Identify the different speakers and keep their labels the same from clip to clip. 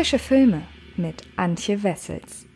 Speaker 1: Frische Filme mit Antje Wessels.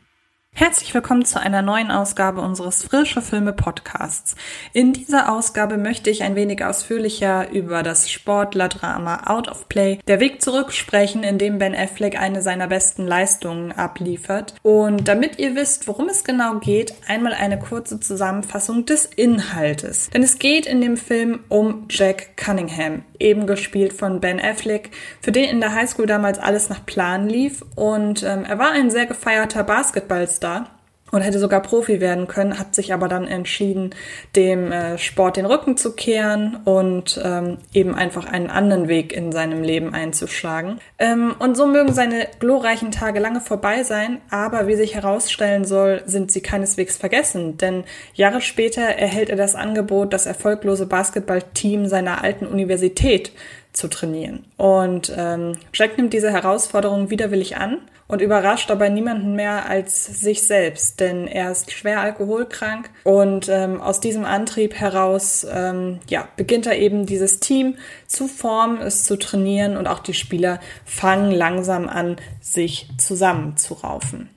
Speaker 2: Herzlich willkommen zu einer neuen Ausgabe unseres Frische Filme Podcasts. In dieser Ausgabe möchte ich ein wenig ausführlicher über das Sportlerdrama Out of Play, der Weg zurück sprechen, in dem Ben Affleck eine seiner besten Leistungen abliefert. Und damit ihr wisst, worum es genau geht, einmal eine kurze Zusammenfassung des Inhaltes. Denn es geht in dem Film um Jack Cunningham, eben gespielt von Ben Affleck, für den in der Highschool damals alles nach Plan lief. Und ähm, er war ein sehr gefeierter Basketballstar und hätte sogar Profi werden können, hat sich aber dann entschieden, dem äh, Sport den Rücken zu kehren und ähm, eben einfach einen anderen Weg in seinem Leben einzuschlagen. Ähm, und so mögen seine glorreichen Tage lange vorbei sein, aber wie sich herausstellen soll, sind sie keineswegs vergessen, denn Jahre später erhält er das Angebot, das erfolglose Basketballteam seiner alten Universität zu trainieren. Und ähm, Jack nimmt diese Herausforderung widerwillig an und überrascht dabei niemanden mehr als sich selbst, denn er ist schwer alkoholkrank und ähm, aus diesem Antrieb heraus ähm, ja, beginnt er eben dieses Team zu formen, es zu trainieren und auch die Spieler fangen langsam an, sich zusammenzuraufen.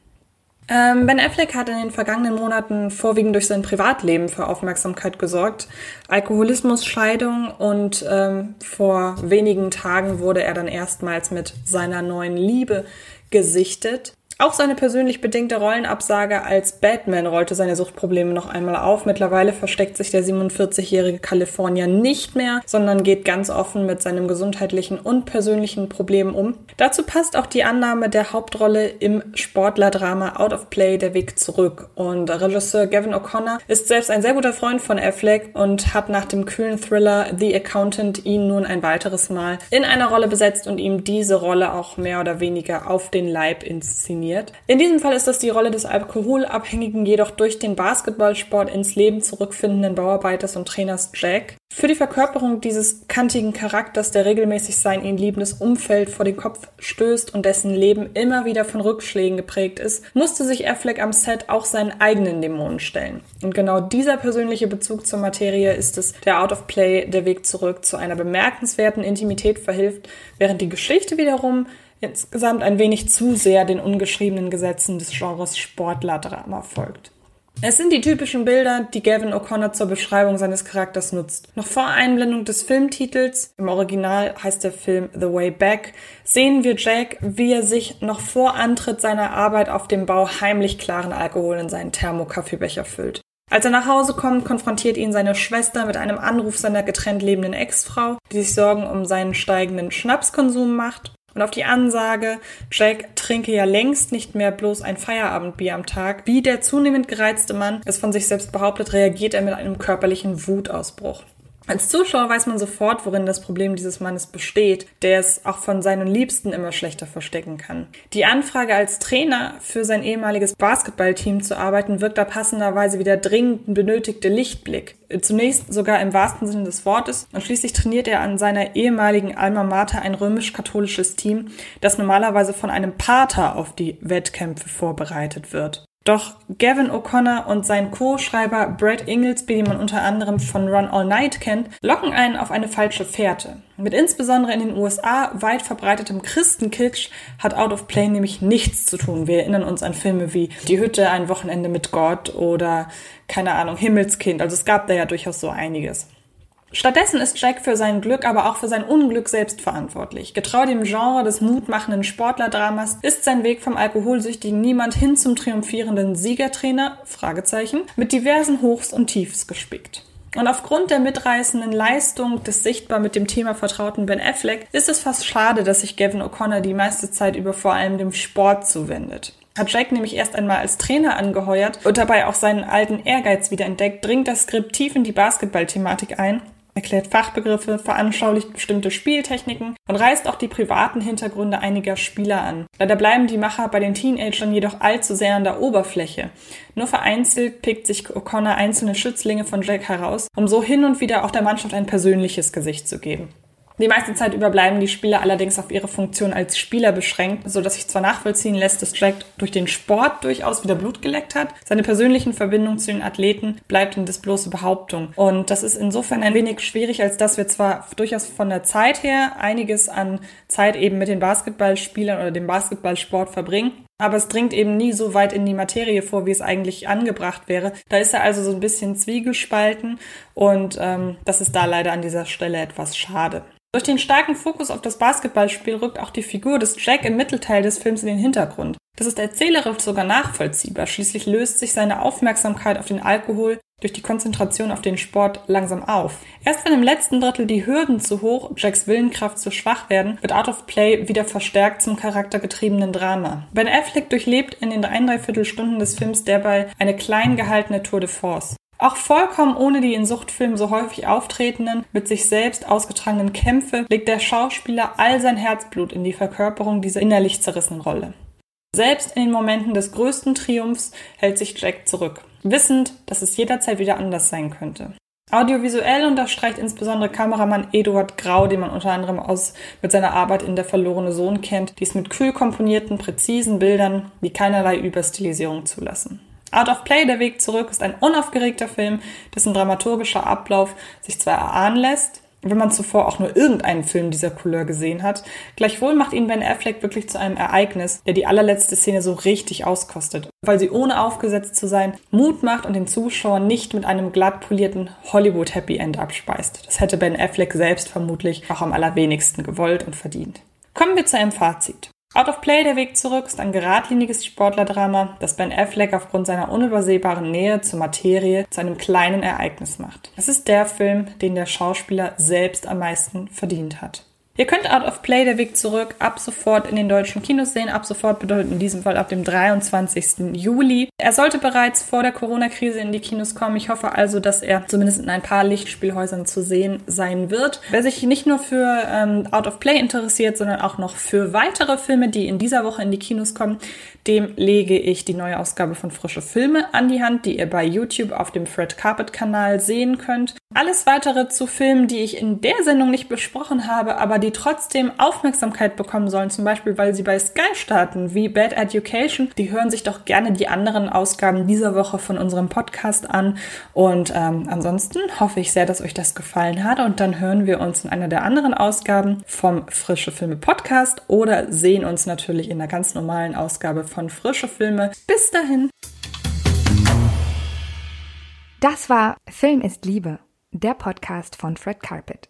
Speaker 2: Ähm, ben Affleck hat in den vergangenen Monaten vorwiegend durch sein Privatleben für Aufmerksamkeit gesorgt. Alkoholismus, Scheidung und ähm, vor wenigen Tagen wurde er dann erstmals mit seiner neuen Liebe gesichtet. Auch seine persönlich bedingte Rollenabsage als Batman rollte seine Suchtprobleme noch einmal auf. Mittlerweile versteckt sich der 47-jährige Kalifornier nicht mehr, sondern geht ganz offen mit seinem gesundheitlichen und persönlichen Problem um. Dazu passt auch die Annahme der Hauptrolle im Sportlerdrama Out of Play Der Weg zurück. Und Regisseur Gavin O'Connor ist selbst ein sehr guter Freund von Affleck und hat nach dem kühlen Thriller The Accountant ihn nun ein weiteres Mal in einer Rolle besetzt und ihm diese Rolle auch mehr oder weniger auf den Leib inszeniert definiert. In diesem Fall ist das die Rolle des alkoholabhängigen, jedoch durch den Basketballsport ins Leben zurückfindenden Bauarbeiters und Trainers Jack. Für die Verkörperung dieses kantigen Charakters, der regelmäßig sein ihn liebendes Umfeld vor den Kopf stößt und dessen Leben immer wieder von Rückschlägen geprägt ist, musste sich Affleck am Set auch seinen eigenen Dämonen stellen. Und genau dieser persönliche Bezug zur Materie ist es, der Out of Play der Weg zurück zu einer bemerkenswerten Intimität verhilft, während die Geschichte wiederum insgesamt ein wenig zu sehr den ungeschriebenen Gesetzen des Genres Sportlerdrama folgt. Es sind die typischen Bilder, die Gavin O'Connor zur Beschreibung seines Charakters nutzt. Noch vor Einblendung des Filmtitels, im Original heißt der Film The Way Back, sehen wir Jack, wie er sich noch vor Antritt seiner Arbeit auf dem Bau heimlich klaren Alkohol in seinen Thermokaffeebecher füllt. Als er nach Hause kommt, konfrontiert ihn seine Schwester mit einem Anruf seiner getrennt lebenden Ex-Frau, die sich Sorgen um seinen steigenden Schnapskonsum macht und auf die Ansage, Jack trinke ja längst nicht mehr bloß ein Feierabendbier am Tag, wie der zunehmend gereizte Mann es von sich selbst behauptet, reagiert er mit einem körperlichen Wutausbruch. Als Zuschauer weiß man sofort, worin das Problem dieses Mannes besteht, der es auch von seinen Liebsten immer schlechter verstecken kann. Die Anfrage als Trainer für sein ehemaliges Basketballteam zu arbeiten wirkt da passenderweise wie der dringend benötigte Lichtblick. Zunächst sogar im wahrsten Sinne des Wortes und schließlich trainiert er an seiner ehemaligen Alma Mater ein römisch-katholisches Team, das normalerweise von einem Pater auf die Wettkämpfe vorbereitet wird. Doch Gavin O'Connor und sein Co-Schreiber Brad Inglesby, die man unter anderem von Run All Night kennt, locken einen auf eine falsche Fährte. Mit insbesondere in den USA weit verbreitetem Christenkitsch hat Out of Play nämlich nichts zu tun. Wir erinnern uns an Filme wie Die Hütte, ein Wochenende mit Gott oder keine Ahnung, Himmelskind. Also es gab da ja durchaus so einiges. Stattdessen ist Jack für sein Glück, aber auch für sein Unglück selbst verantwortlich. Getreu dem Genre des mutmachenden Sportlerdramas ist sein Weg vom alkoholsüchtigen Niemand hin zum triumphierenden Siegertrainer, Fragezeichen, mit diversen Hochs und Tiefs gespickt. Und aufgrund der mitreißenden Leistung des sichtbar mit dem Thema vertrauten Ben Affleck ist es fast schade, dass sich Gavin O'Connor die meiste Zeit über vor allem dem Sport zuwendet. Hat Jack nämlich erst einmal als Trainer angeheuert und dabei auch seinen alten Ehrgeiz wiederentdeckt, dringt das Skript tief in die Basketballthematik ein erklärt Fachbegriffe, veranschaulicht bestimmte Spieltechniken und reißt auch die privaten Hintergründe einiger Spieler an. Leider bleiben die Macher bei den Teenagern jedoch allzu sehr an der Oberfläche. Nur vereinzelt pickt sich O'Connor einzelne Schützlinge von Jack heraus, um so hin und wieder auch der Mannschaft ein persönliches Gesicht zu geben. Die meiste Zeit über bleiben die Spieler allerdings auf ihre Funktion als Spieler beschränkt, so dass sich zwar nachvollziehen lässt, dass Jack durch den Sport durchaus wieder Blut geleckt hat, seine persönlichen Verbindungen zu den Athleten bleibt in das bloße Behauptung. Und das ist insofern ein wenig schwierig, als dass wir zwar durchaus von der Zeit her einiges an Zeit eben mit den Basketballspielern oder dem Basketballsport verbringen, aber es dringt eben nie so weit in die Materie vor, wie es eigentlich angebracht wäre. Da ist er also so ein bisschen zwiegespalten und ähm, das ist da leider an dieser Stelle etwas schade. Durch den starken Fokus auf das Basketballspiel rückt auch die Figur des Jack im Mittelteil des Films in den Hintergrund. Das ist erzählerisch sogar nachvollziehbar. Schließlich löst sich seine Aufmerksamkeit auf den Alkohol durch die Konzentration auf den Sport langsam auf. Erst wenn im letzten Drittel die Hürden zu hoch, Jacks Willenkraft zu schwach werden, wird Out of Play wieder verstärkt zum charaktergetriebenen Drama. Ben Affleck durchlebt in den dreieinhalb Stunden des Films dabei eine klein gehaltene Tour de Force. Auch vollkommen ohne die in Suchtfilmen so häufig auftretenden, mit sich selbst ausgetragenen Kämpfe legt der Schauspieler all sein Herzblut in die Verkörperung dieser innerlich zerrissenen Rolle. Selbst in den Momenten des größten Triumphs hält sich Jack zurück, wissend, dass es jederzeit wieder anders sein könnte. Audiovisuell unterstreicht insbesondere Kameramann Eduard Grau, den man unter anderem aus mit seiner Arbeit in Der verlorene Sohn kennt, dies mit kühl komponierten, präzisen Bildern, die keinerlei Überstilisierung zulassen. Out of Play, der Weg zurück, ist ein unaufgeregter Film, dessen dramaturgischer Ablauf sich zwar erahnen lässt, wenn man zuvor auch nur irgendeinen Film dieser Couleur gesehen hat. Gleichwohl macht ihn Ben Affleck wirklich zu einem Ereignis, der die allerletzte Szene so richtig auskostet, weil sie ohne aufgesetzt zu sein Mut macht und den Zuschauer nicht mit einem glatt polierten Hollywood Happy End abspeist. Das hätte Ben Affleck selbst vermutlich auch am allerwenigsten gewollt und verdient. Kommen wir zu einem Fazit. Out of Play, der Weg zurück, ist ein geradliniges Sportlerdrama, das Ben Affleck aufgrund seiner unübersehbaren Nähe zur Materie zu einem kleinen Ereignis macht. Es ist der Film, den der Schauspieler selbst am meisten verdient hat. Ihr könnt Out of Play, der Weg zurück, ab sofort in den deutschen Kinos sehen. Ab sofort bedeutet in diesem Fall ab dem 23. Juli. Er sollte bereits vor der Corona-Krise in die Kinos kommen. Ich hoffe also, dass er zumindest in ein paar Lichtspielhäusern zu sehen sein wird. Wer sich nicht nur für ähm, Out of Play interessiert, sondern auch noch für weitere Filme, die in dieser Woche in die Kinos kommen, dem lege ich die neue Ausgabe von Frische Filme an die Hand, die ihr bei YouTube auf dem Fred Carpet Kanal sehen könnt. Alles weitere zu Filmen, die ich in der Sendung nicht besprochen habe, aber die trotzdem Aufmerksamkeit bekommen sollen, zum Beispiel weil sie bei Sky starten, wie Bad Education, die hören sich doch gerne die anderen Ausgaben dieser Woche von unserem Podcast an. Und ähm, ansonsten hoffe ich sehr, dass euch das gefallen hat und dann hören wir uns in einer der anderen Ausgaben vom Frische Filme Podcast oder sehen uns natürlich in der ganz normalen Ausgabe von Frische Filme. Bis dahin.
Speaker 1: Das war Film ist Liebe der Podcast von Fred Carpet.